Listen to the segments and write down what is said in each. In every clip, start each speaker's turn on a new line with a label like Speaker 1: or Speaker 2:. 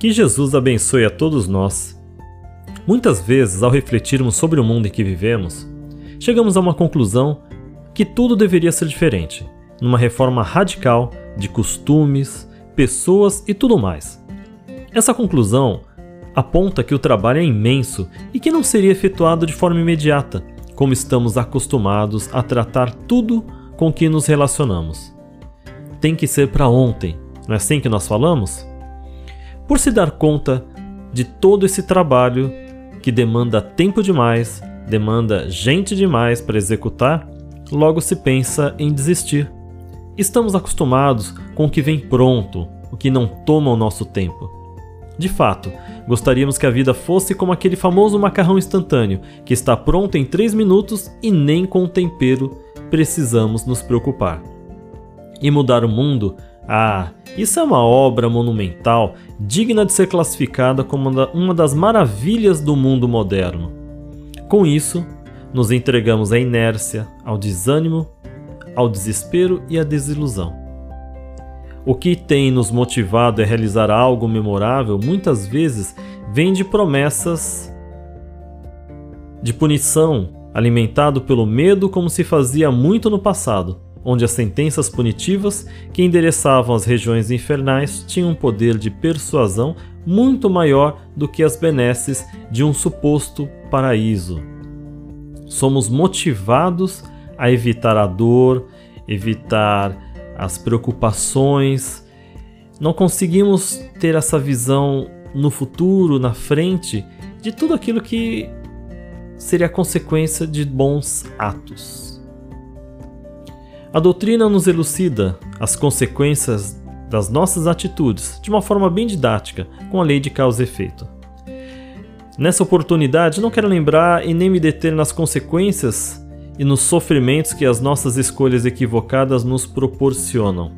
Speaker 1: Que Jesus abençoe a todos nós. Muitas vezes, ao refletirmos sobre o mundo em que vivemos, chegamos a uma conclusão que tudo deveria ser diferente, numa reforma radical de costumes, pessoas e tudo mais. Essa conclusão aponta que o trabalho é imenso e que não seria efetuado de forma imediata, como estamos acostumados a tratar tudo com que nos relacionamos. Tem que ser para ontem, não é assim que nós falamos? Por se dar conta de todo esse trabalho que demanda tempo demais, demanda gente demais para executar, logo se pensa em desistir. Estamos acostumados com o que vem pronto, o que não toma o nosso tempo. De fato, gostaríamos que a vida fosse como aquele famoso macarrão instantâneo, que está pronto em 3 minutos e nem com o tempero precisamos nos preocupar. E mudar o mundo? Ah, isso é uma obra monumental, digna de ser classificada como uma das maravilhas do mundo moderno. Com isso, nos entregamos à inércia, ao desânimo, ao desespero e à desilusão. O que tem nos motivado a realizar algo memorável muitas vezes vem de promessas de punição, alimentado pelo medo, como se fazia muito no passado, onde as sentenças punitivas que endereçavam as regiões infernais tinham um poder de persuasão muito maior do que as benesses de um suposto paraíso. Somos motivados a evitar a dor, evitar as preocupações. Não conseguimos ter essa visão no futuro, na frente, de tudo aquilo que seria consequência de bons atos. A doutrina nos elucida as consequências das nossas atitudes de uma forma bem didática, com a lei de causa e efeito. Nessa oportunidade, não quero lembrar e nem me deter nas consequências e nos sofrimentos que as nossas escolhas equivocadas nos proporcionam.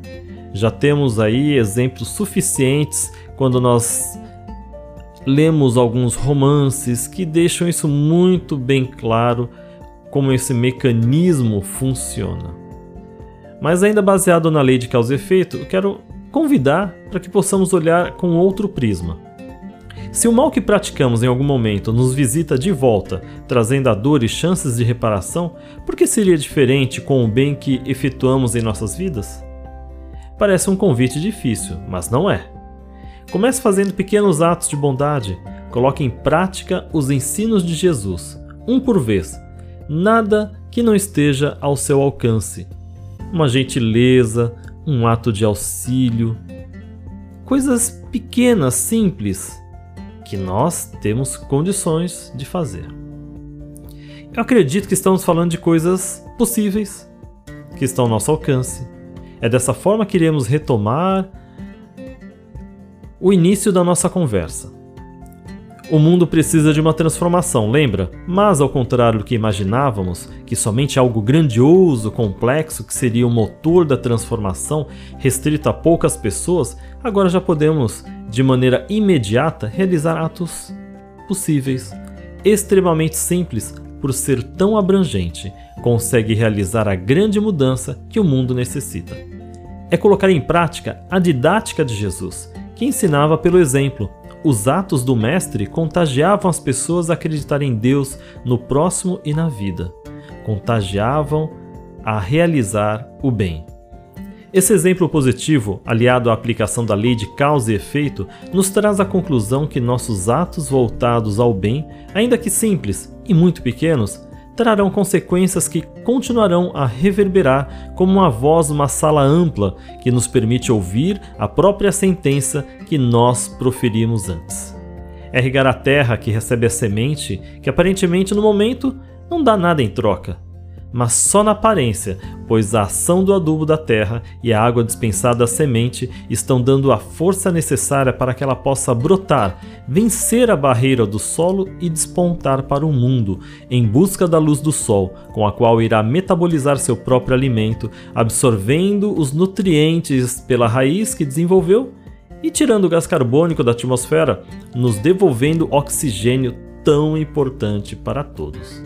Speaker 1: Já temos aí exemplos suficientes quando nós lemos alguns romances que deixam isso muito bem claro como esse mecanismo funciona. Mas ainda baseado na lei de causa e efeito, quero convidar para que possamos olhar com outro prisma. Se o mal que praticamos em algum momento nos visita de volta, trazendo a dor e chances de reparação, por que seria diferente com o bem que efetuamos em nossas vidas? Parece um convite difícil, mas não é. Comece fazendo pequenos atos de bondade, coloque em prática os ensinos de Jesus, um por vez, nada que não esteja ao seu alcance. Uma gentileza, um ato de auxílio, coisas pequenas, simples, que nós temos condições de fazer. Eu acredito que estamos falando de coisas possíveis, que estão ao nosso alcance. É dessa forma que iremos retomar o início da nossa conversa. O mundo precisa de uma transformação, lembra? Mas, ao contrário do que imaginávamos, que somente algo grandioso, complexo, que seria o motor da transformação, restrito a poucas pessoas, agora já podemos, de maneira imediata, realizar atos possíveis, extremamente simples por ser tão abrangente, consegue realizar a grande mudança que o mundo necessita. É colocar em prática a didática de Jesus, que ensinava pelo exemplo, os atos do Mestre contagiavam as pessoas a acreditar em Deus, no próximo e na vida. Contagiavam a realizar o bem. Esse exemplo positivo, aliado à aplicação da lei de causa e efeito, nos traz a conclusão que nossos atos voltados ao bem, ainda que simples e muito pequenos, trarão consequências que continuarão a reverberar como uma voz numa sala ampla que nos permite ouvir a própria sentença que nós proferimos antes. É regar a terra que recebe a semente, que aparentemente no momento não dá nada em troca, mas só na aparência, pois a ação do adubo da terra e a água dispensada à semente estão dando a força necessária para que ela possa brotar, vencer a barreira do solo e despontar para o mundo, em busca da luz do sol, com a qual irá metabolizar seu próprio alimento, absorvendo os nutrientes pela raiz que desenvolveu e tirando o gás carbônico da atmosfera, nos devolvendo oxigênio tão importante para todos.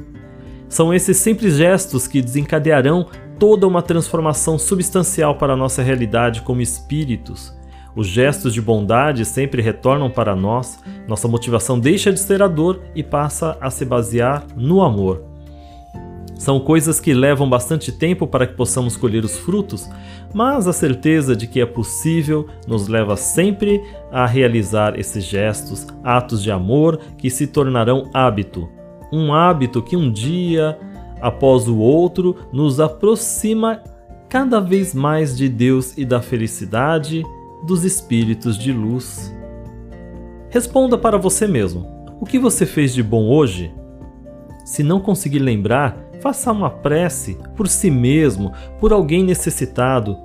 Speaker 1: São esses simples gestos que desencadearão toda uma transformação substancial para a nossa realidade como espíritos. Os gestos de bondade sempre retornam para nós, nossa motivação deixa de ser a dor e passa a se basear no amor. São coisas que levam bastante tempo para que possamos colher os frutos, mas a certeza de que é possível nos leva sempre a realizar esses gestos, atos de amor que se tornarão hábito. Um hábito que um dia após o outro nos aproxima cada vez mais de Deus e da felicidade dos espíritos de luz. Responda para você mesmo: o que você fez de bom hoje? Se não conseguir lembrar, faça uma prece por si mesmo, por alguém necessitado.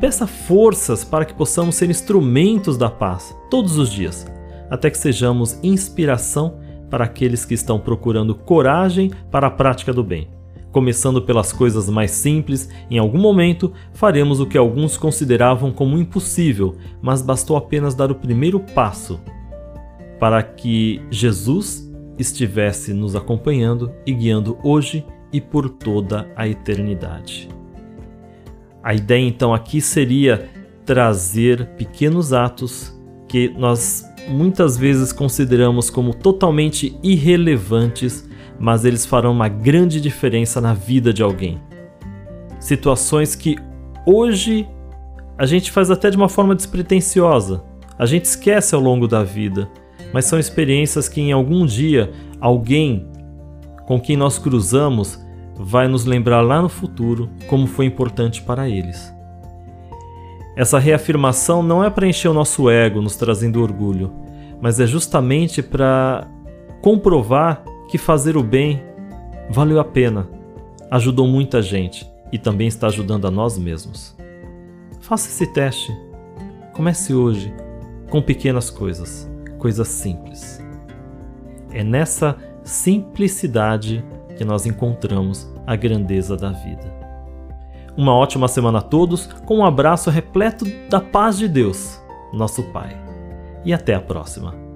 Speaker 1: Peça forças para que possamos ser instrumentos da paz todos os dias, até que sejamos inspiração para aqueles que estão procurando coragem para a prática do bem. Começando pelas coisas mais simples, em algum momento faremos o que alguns consideravam como impossível, mas bastou apenas dar o primeiro passo para que Jesus estivesse nos acompanhando e guiando hoje e por toda a eternidade. A ideia então aqui seria trazer pequenos atos que nós muitas vezes consideramos como totalmente irrelevantes mas eles farão uma grande diferença na vida de alguém. Situações que hoje a gente faz até de uma forma despretensiosa, a gente esquece ao longo da vida, mas são experiências que em algum dia alguém com quem nós cruzamos vai nos lembrar lá no futuro como foi importante para eles. Essa reafirmação não é para encher o nosso ego, nos trazendo orgulho, mas é justamente para comprovar que fazer o bem valeu a pena, ajudou muita gente e também está ajudando a nós mesmos. Faça esse teste. Comece hoje com pequenas coisas, coisas simples. É nessa simplicidade que nós encontramos a grandeza da vida. Uma ótima semana a todos, com um abraço repleto da paz de Deus, nosso Pai. E até a próxima.